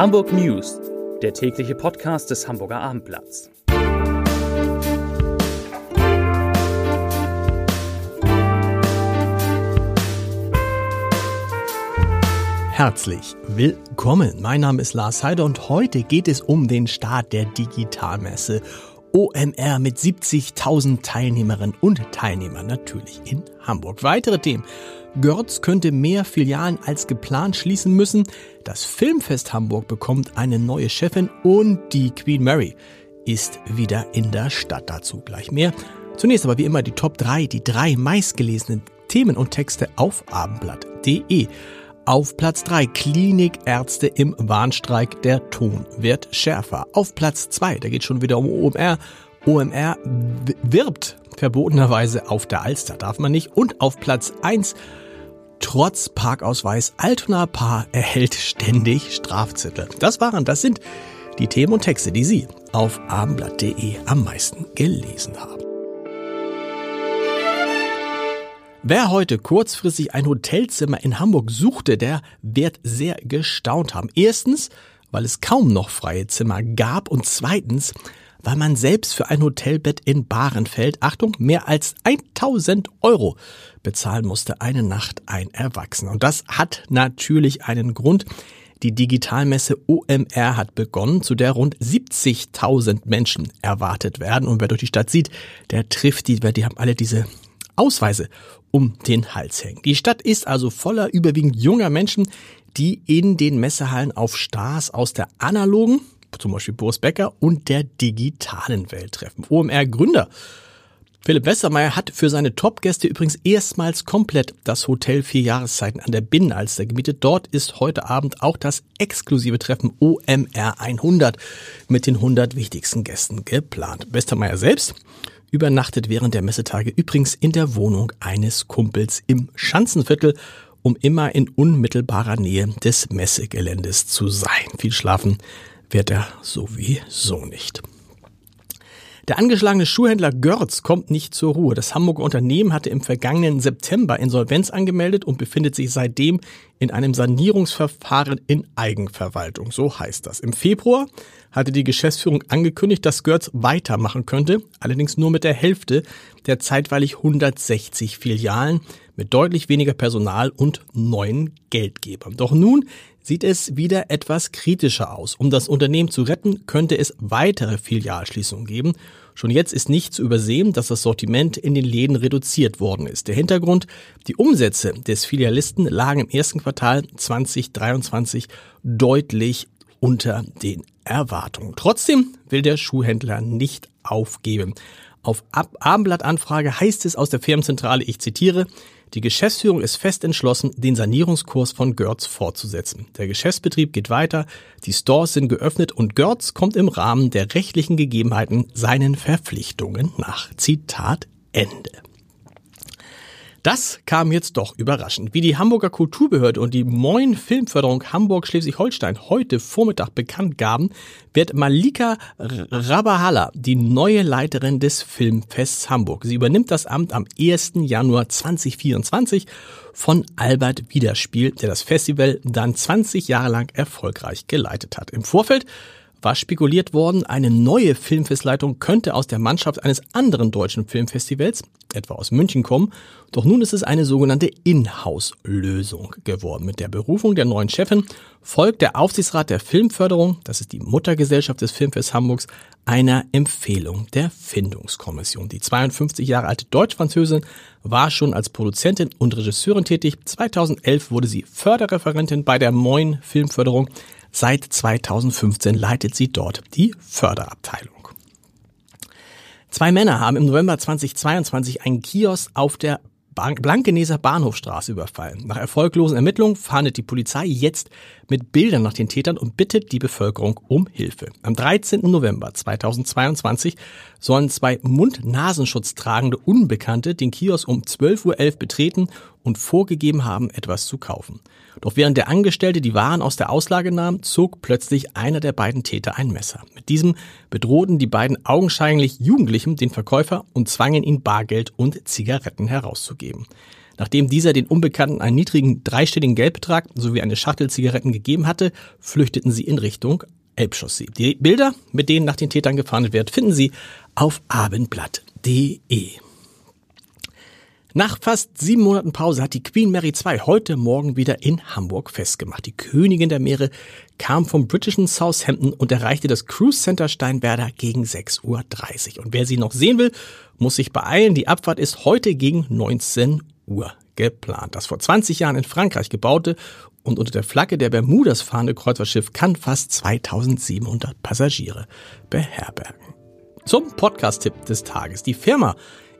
Hamburg News, der tägliche Podcast des Hamburger Abendblatts. Herzlich willkommen. Mein Name ist Lars Heider und heute geht es um den Start der Digitalmesse OMR mit 70.000 Teilnehmerinnen und Teilnehmern natürlich in Hamburg. Weitere Themen. Görz könnte mehr Filialen als geplant schließen müssen. Das Filmfest Hamburg bekommt eine neue Chefin und die Queen Mary ist wieder in der Stadt. Dazu gleich mehr. Zunächst aber wie immer die Top 3, die drei meistgelesenen Themen und Texte auf abendblatt.de. Auf Platz 3 Klinikärzte im Warnstreik. Der Ton wird schärfer. Auf Platz 2, da geht schon wieder um OMR. OMR wirbt verbotenerweise auf der Alster, darf man nicht. Und auf Platz 1 trotz Parkausweis Altona Paar erhält ständig Strafzettel. Das waren, das sind die Themen und Texte, die Sie auf abendblatt.de am meisten gelesen haben. Wer heute kurzfristig ein Hotelzimmer in Hamburg suchte, der wird sehr gestaunt haben. Erstens, weil es kaum noch freie Zimmer gab und zweitens, weil man selbst für ein Hotelbett in Bahrenfeld, Achtung, mehr als 1000 Euro bezahlen musste, eine Nacht ein Erwachsener. Und das hat natürlich einen Grund. Die Digitalmesse OMR hat begonnen, zu der rund 70.000 Menschen erwartet werden. Und wer durch die Stadt sieht, der trifft die, weil die haben alle diese Ausweise um den Hals hängen. Die Stadt ist also voller überwiegend junger Menschen, die in den Messehallen auf Stars aus der analogen, zum Beispiel Boris Becker, und der digitalen Welt treffen. OMR-Gründer Philipp Westermeier hat für seine Top-Gäste übrigens erstmals komplett das Hotel Vier Jahreszeiten an der Binnenalster gemietet. Dort ist heute Abend auch das exklusive Treffen OMR 100 mit den 100 wichtigsten Gästen geplant. Westermeier selbst übernachtet während der Messetage übrigens in der Wohnung eines Kumpels im Schanzenviertel, um immer in unmittelbarer Nähe des Messegeländes zu sein. Viel schlafen wird er sowieso nicht. Der angeschlagene Schuhhändler Görz kommt nicht zur Ruhe. Das Hamburger Unternehmen hatte im vergangenen September Insolvenz angemeldet und befindet sich seitdem in einem Sanierungsverfahren in Eigenverwaltung. So heißt das. Im Februar hatte die Geschäftsführung angekündigt, dass Görz weitermachen könnte, allerdings nur mit der Hälfte der zeitweilig 160 Filialen mit deutlich weniger Personal und neuen Geldgebern. Doch nun sieht es wieder etwas kritischer aus. Um das Unternehmen zu retten, könnte es weitere Filialschließungen geben. Schon jetzt ist nicht zu übersehen, dass das Sortiment in den Läden reduziert worden ist. Der Hintergrund, die Umsätze des Filialisten lagen im ersten Quartal 2023 deutlich unter den Erwartungen. Trotzdem will der Schuhhändler nicht aufgeben. Auf Abendblattanfrage heißt es aus der Firmenzentrale, ich zitiere, die Geschäftsführung ist fest entschlossen, den Sanierungskurs von Görz fortzusetzen. Der Geschäftsbetrieb geht weiter, die Stores sind geöffnet und Görz kommt im Rahmen der rechtlichen Gegebenheiten seinen Verpflichtungen nach. Zitat Ende. Das kam jetzt doch überraschend. Wie die Hamburger Kulturbehörde und die Moin Filmförderung Hamburg-Schleswig-Holstein heute Vormittag bekannt gaben, wird Malika Rabahala die neue Leiterin des Filmfests Hamburg. Sie übernimmt das Amt am 1. Januar 2024 von Albert Wiederspiel, der das Festival dann 20 Jahre lang erfolgreich geleitet hat. Im Vorfeld war spekuliert worden, eine neue Filmfestleitung könnte aus der Mannschaft eines anderen deutschen Filmfestivals, etwa aus München, kommen. Doch nun ist es eine sogenannte Inhouse-Lösung geworden. Mit der Berufung der neuen Chefin folgt der Aufsichtsrat der Filmförderung, das ist die Muttergesellschaft des Filmfests Hamburgs, einer Empfehlung der Findungskommission. Die 52 Jahre alte Deutsch-Französin war schon als Produzentin und Regisseurin tätig. 2011 wurde sie Förderreferentin bei der neuen Filmförderung. Seit 2015 leitet sie dort die Förderabteilung. Zwei Männer haben im November 2022 einen Kiosk auf der Blankeneser Bahnhofstraße überfallen. Nach erfolglosen Ermittlungen fahndet die Polizei jetzt mit Bildern nach den Tätern und bittet die Bevölkerung um Hilfe. Am 13. November 2022 sollen zwei Mund-Nasenschutz tragende Unbekannte den Kiosk um 12.11 Uhr betreten und vorgegeben haben, etwas zu kaufen. Doch während der Angestellte die Waren aus der Auslage nahm, zog plötzlich einer der beiden Täter ein Messer. Mit diesem bedrohten die beiden augenscheinlich Jugendlichen den Verkäufer und zwangen ihn Bargeld und Zigaretten herauszugeben. Nachdem dieser den Unbekannten einen niedrigen dreistelligen Geldbetrag sowie eine Schachtel Zigaretten gegeben hatte, flüchteten sie in Richtung Elbchaussee. Die Bilder, mit denen nach den Tätern gefahndet wird, finden Sie auf abendblatt.de. Nach fast sieben Monaten Pause hat die Queen Mary II heute Morgen wieder in Hamburg festgemacht. Die Königin der Meere kam vom britischen Southampton und erreichte das Cruise Center Steinwerder gegen 6.30 Uhr. Und wer sie noch sehen will, muss sich beeilen. Die Abfahrt ist heute gegen 19 Uhr geplant. Das vor 20 Jahren in Frankreich gebaute und unter der Flagge der Bermudas fahrende Kreuzfahrtschiff kann fast 2700 Passagiere beherbergen. Zum Podcast-Tipp des Tages. Die Firma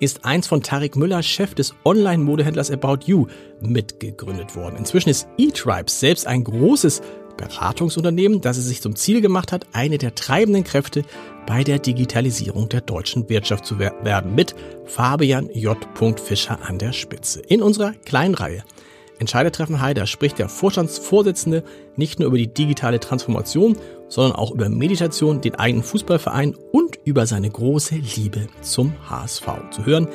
ist eins von Tarek Müller, Chef des Online-Modehändlers About You, mitgegründet worden. Inzwischen ist eTribes selbst ein großes Beratungsunternehmen, das es sich zum Ziel gemacht hat, eine der treibenden Kräfte bei der Digitalisierung der deutschen Wirtschaft zu werden, mit Fabian J. Fischer an der Spitze. In unserer kleinen Reihe Entscheidertreffen Heider spricht der Vorstandsvorsitzende nicht nur über die digitale Transformation, sondern auch über Meditation, den eigenen Fußballverein und über seine große Liebe zum HSV. Zu hören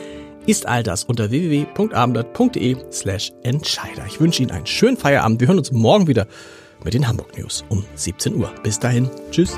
ist all das unter www.abendblatt.de slash Entscheider. Ich wünsche Ihnen einen schönen Feierabend. Wir hören uns morgen wieder mit den Hamburg News um 17 Uhr. Bis dahin. Tschüss.